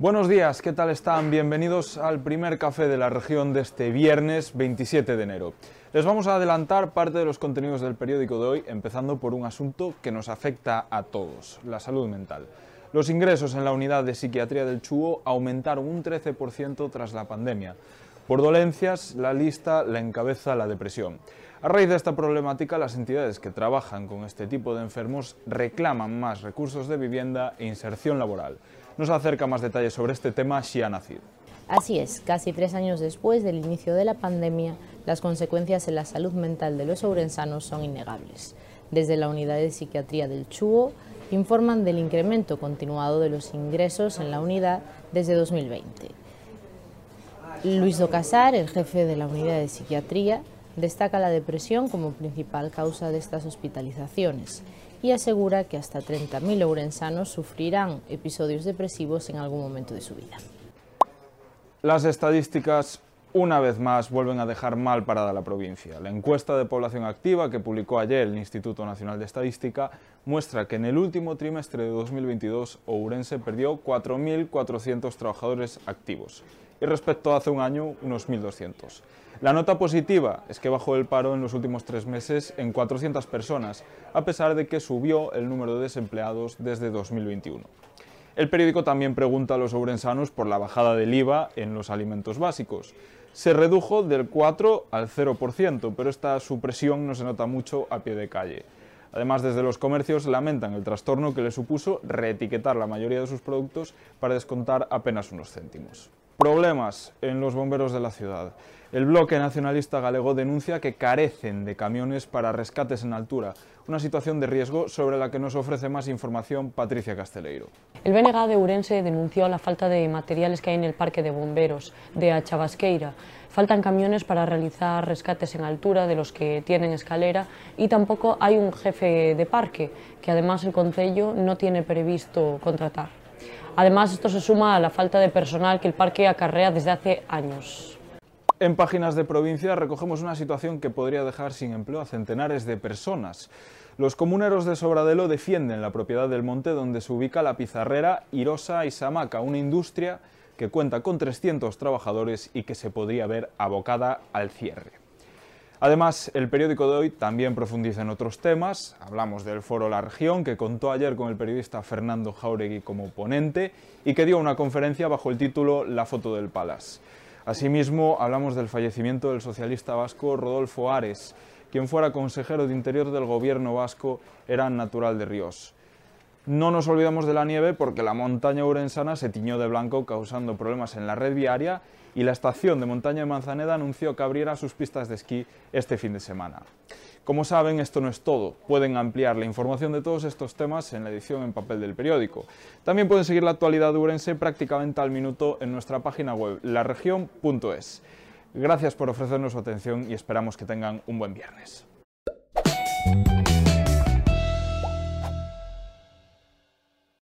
Buenos días, ¿qué tal están? Bienvenidos al primer café de la región de este viernes 27 de enero. Les vamos a adelantar parte de los contenidos del periódico de hoy, empezando por un asunto que nos afecta a todos, la salud mental. Los ingresos en la unidad de psiquiatría del Chuo aumentaron un 13% tras la pandemia. Por dolencias, la lista la encabeza la depresión. A raíz de esta problemática, las entidades que trabajan con este tipo de enfermos reclaman más recursos de vivienda e inserción laboral. Nos acerca más detalles sobre este tema Xiana Cid. Así es, casi tres años después del inicio de la pandemia, las consecuencias en la salud mental de los ourensanos son innegables. Desde la unidad de psiquiatría del Chuo informan del incremento continuado de los ingresos en la unidad desde 2020. Luis Docasar, el jefe de la unidad de psiquiatría, destaca la depresión como principal causa de estas hospitalizaciones y asegura que hasta 30.000 ourensanos sufrirán episodios depresivos en algún momento de su vida. Las estadísticas una vez más vuelven a dejar mal parada la provincia. La encuesta de población activa que publicó ayer el Instituto Nacional de Estadística muestra que en el último trimestre de 2022 Ourense perdió 4.400 trabajadores activos y respecto a hace un año unos 1.200. La nota positiva es que bajó el paro en los últimos tres meses en 400 personas, a pesar de que subió el número de desempleados desde 2021. El periódico también pregunta a los ourensanos por la bajada del IVA en los alimentos básicos. Se redujo del 4 al 0%, pero esta supresión no se nota mucho a pie de calle. Además, desde los comercios lamentan el trastorno que le supuso reetiquetar la mayoría de sus productos para descontar apenas unos céntimos. Problemas en los bomberos de la ciudad. El bloque nacionalista galego denuncia que carecen de camiones para rescates en altura, una situación de riesgo sobre la que nos ofrece más información Patricia Casteleiro. El BNG de Urense denunció la falta de materiales que hay en el parque de bomberos de Achabasqueira. Faltan camiones para realizar rescates en altura de los que tienen escalera y tampoco hay un jefe de parque, que además el Concello no tiene previsto contratar. Además, esto se suma a la falta de personal que el parque acarrea desde hace años. En páginas de provincia recogemos una situación que podría dejar sin empleo a centenares de personas. Los comuneros de Sobradelo defienden la propiedad del monte donde se ubica la pizarrera Irosa y Samaca, una industria que cuenta con 300 trabajadores y que se podría ver abocada al cierre. Además, el periódico de hoy también profundiza en otros temas. Hablamos del Foro La Región, que contó ayer con el periodista Fernando Jauregui como ponente y que dio una conferencia bajo el título La foto del Palas. Asimismo, hablamos del fallecimiento del socialista vasco Rodolfo Ares, quien fuera consejero de Interior del gobierno vasco, era natural de Ríos. No nos olvidamos de la nieve porque la montaña urensana se tiñó de blanco causando problemas en la red viaria y la estación de montaña de Manzaneda anunció que abriera sus pistas de esquí este fin de semana. Como saben, esto no es todo. Pueden ampliar la información de todos estos temas en la edición en papel del periódico. También pueden seguir la actualidad de Urense prácticamente al minuto en nuestra página web, laregion.es. Gracias por ofrecernos su atención y esperamos que tengan un buen viernes.